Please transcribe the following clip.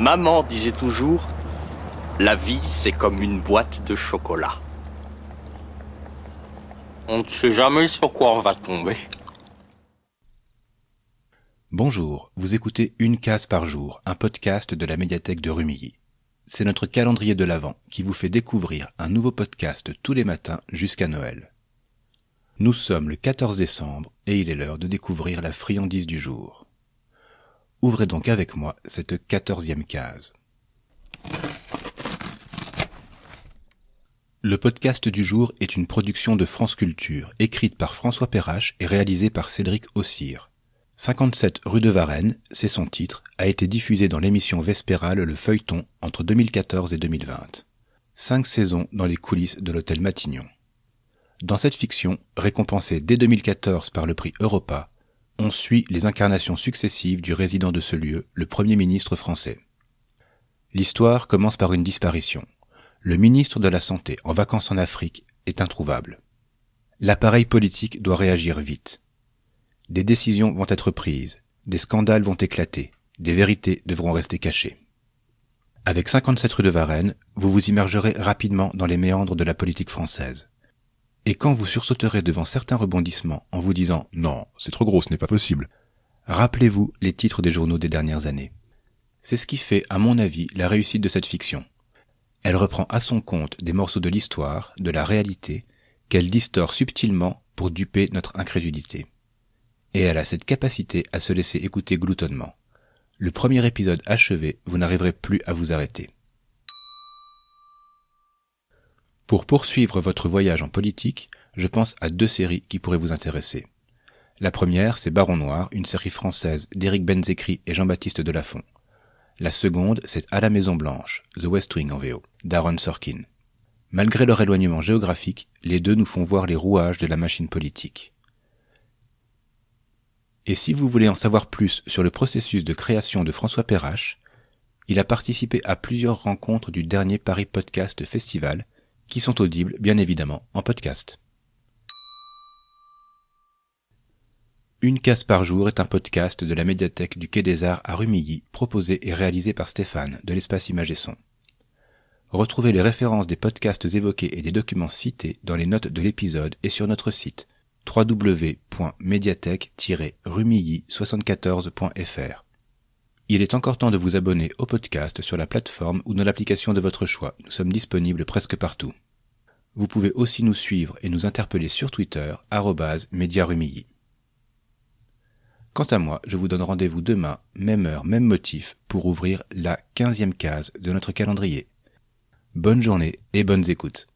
Maman disait toujours, la vie c'est comme une boîte de chocolat. On ne sait jamais sur quoi on va tomber. Bonjour, vous écoutez Une case par jour, un podcast de la médiathèque de Rumilly. C'est notre calendrier de l'Avent qui vous fait découvrir un nouveau podcast tous les matins jusqu'à Noël. Nous sommes le 14 décembre et il est l'heure de découvrir la friandise du jour. Ouvrez donc avec moi cette quatorzième case. Le podcast du jour est une production de France Culture, écrite par François Perrache et réalisée par Cédric Ossire. 57 rue de Varennes, c'est son titre, a été diffusé dans l'émission Vespérale Le Feuilleton entre 2014 et 2020. Cinq saisons dans les coulisses de l'hôtel Matignon. Dans cette fiction, récompensée dès 2014 par le prix Europa, on suit les incarnations successives du résident de ce lieu, le Premier ministre français. L'histoire commence par une disparition. Le ministre de la Santé, en vacances en Afrique, est introuvable. L'appareil politique doit réagir vite. Des décisions vont être prises, des scandales vont éclater, des vérités devront rester cachées. Avec 57 rue de Varennes, vous vous immergerez rapidement dans les méandres de la politique française. Et quand vous sursauterez devant certains rebondissements en vous disant Non, c'est trop gros, ce n'est pas possible, rappelez-vous les titres des journaux des dernières années. C'est ce qui fait, à mon avis, la réussite de cette fiction. Elle reprend à son compte des morceaux de l'histoire, de la réalité, qu'elle distord subtilement pour duper notre incrédulité et elle a cette capacité à se laisser écouter gloutonnement. Le premier épisode achevé, vous n'arriverez plus à vous arrêter. Pour poursuivre votre voyage en politique, je pense à deux séries qui pourraient vous intéresser. La première, c'est Baron Noir, une série française d'Éric Benzekri et Jean-Baptiste Delafont. La seconde, c'est À la Maison Blanche, The West Wing en VO, d'Aaron Sorkin. Malgré leur éloignement géographique, les deux nous font voir les rouages de la machine politique. Et si vous voulez en savoir plus sur le processus de création de François Perrache, il a participé à plusieurs rencontres du dernier Paris Podcast Festival, qui sont audibles bien évidemment en podcast. Une case par jour est un podcast de la médiathèque du Quai des Arts à Rumilly, proposé et réalisé par Stéphane de l'espace Image et Son. Retrouvez les références des podcasts évoqués et des documents cités dans les notes de l'épisode et sur notre site www.mediathèque-rumilly74.fr. Il est encore temps de vous abonner au podcast sur la plateforme ou dans l'application de votre choix. Nous sommes disponibles presque partout. Vous pouvez aussi nous suivre et nous interpeller sur Twitter, @mediarumilly. Quant à moi, je vous donne rendez-vous demain, même heure, même motif, pour ouvrir la quinzième case de notre calendrier. Bonne journée et bonnes écoutes.